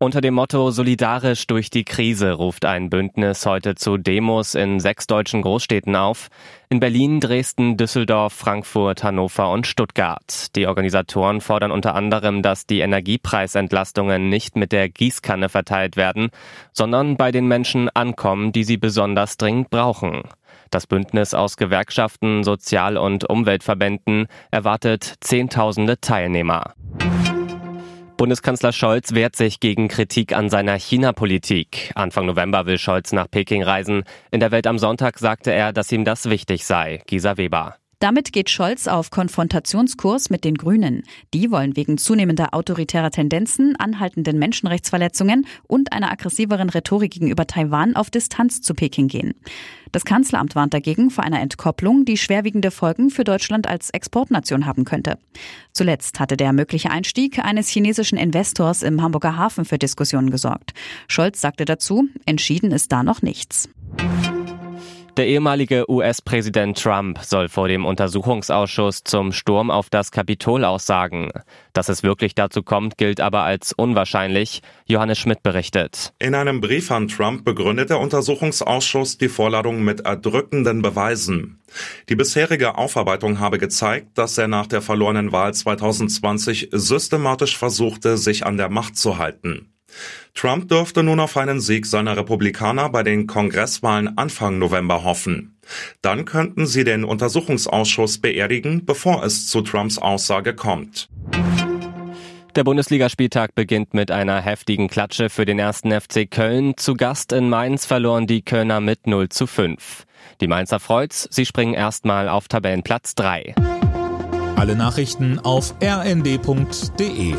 Unter dem Motto Solidarisch durch die Krise ruft ein Bündnis heute zu Demos in sechs deutschen Großstädten auf. In Berlin, Dresden, Düsseldorf, Frankfurt, Hannover und Stuttgart. Die Organisatoren fordern unter anderem, dass die Energiepreisentlastungen nicht mit der Gießkanne verteilt werden, sondern bei den Menschen ankommen, die sie besonders dringend brauchen. Das Bündnis aus Gewerkschaften, Sozial- und Umweltverbänden erwartet Zehntausende Teilnehmer. Bundeskanzler Scholz wehrt sich gegen Kritik an seiner China-Politik. Anfang November will Scholz nach Peking reisen. In der Welt am Sonntag sagte er, dass ihm das wichtig sei. Gisa Weber. Damit geht Scholz auf Konfrontationskurs mit den Grünen. Die wollen wegen zunehmender autoritärer Tendenzen, anhaltenden Menschenrechtsverletzungen und einer aggressiveren Rhetorik gegenüber Taiwan auf Distanz zu Peking gehen. Das Kanzleramt warnt dagegen vor einer Entkopplung, die schwerwiegende Folgen für Deutschland als Exportnation haben könnte. Zuletzt hatte der mögliche Einstieg eines chinesischen Investors im Hamburger Hafen für Diskussionen gesorgt. Scholz sagte dazu, entschieden ist da noch nichts. Der ehemalige US-Präsident Trump soll vor dem Untersuchungsausschuss zum Sturm auf das Kapitol aussagen. Dass es wirklich dazu kommt, gilt aber als unwahrscheinlich. Johannes Schmidt berichtet. In einem Brief an Trump begründet der Untersuchungsausschuss die Vorladung mit erdrückenden Beweisen. Die bisherige Aufarbeitung habe gezeigt, dass er nach der verlorenen Wahl 2020 systematisch versuchte, sich an der Macht zu halten. Trump dürfte nun auf einen Sieg seiner Republikaner bei den Kongresswahlen Anfang November hoffen. Dann könnten sie den Untersuchungsausschuss beerdigen, bevor es zu Trumps Aussage kommt. Der Bundesligaspieltag beginnt mit einer heftigen Klatsche für den ersten FC Köln. Zu Gast in Mainz verloren die Kölner mit 0 zu 5. Die Mainzer freut's, sie springen erstmal auf Tabellenplatz 3. Alle Nachrichten auf rnd.de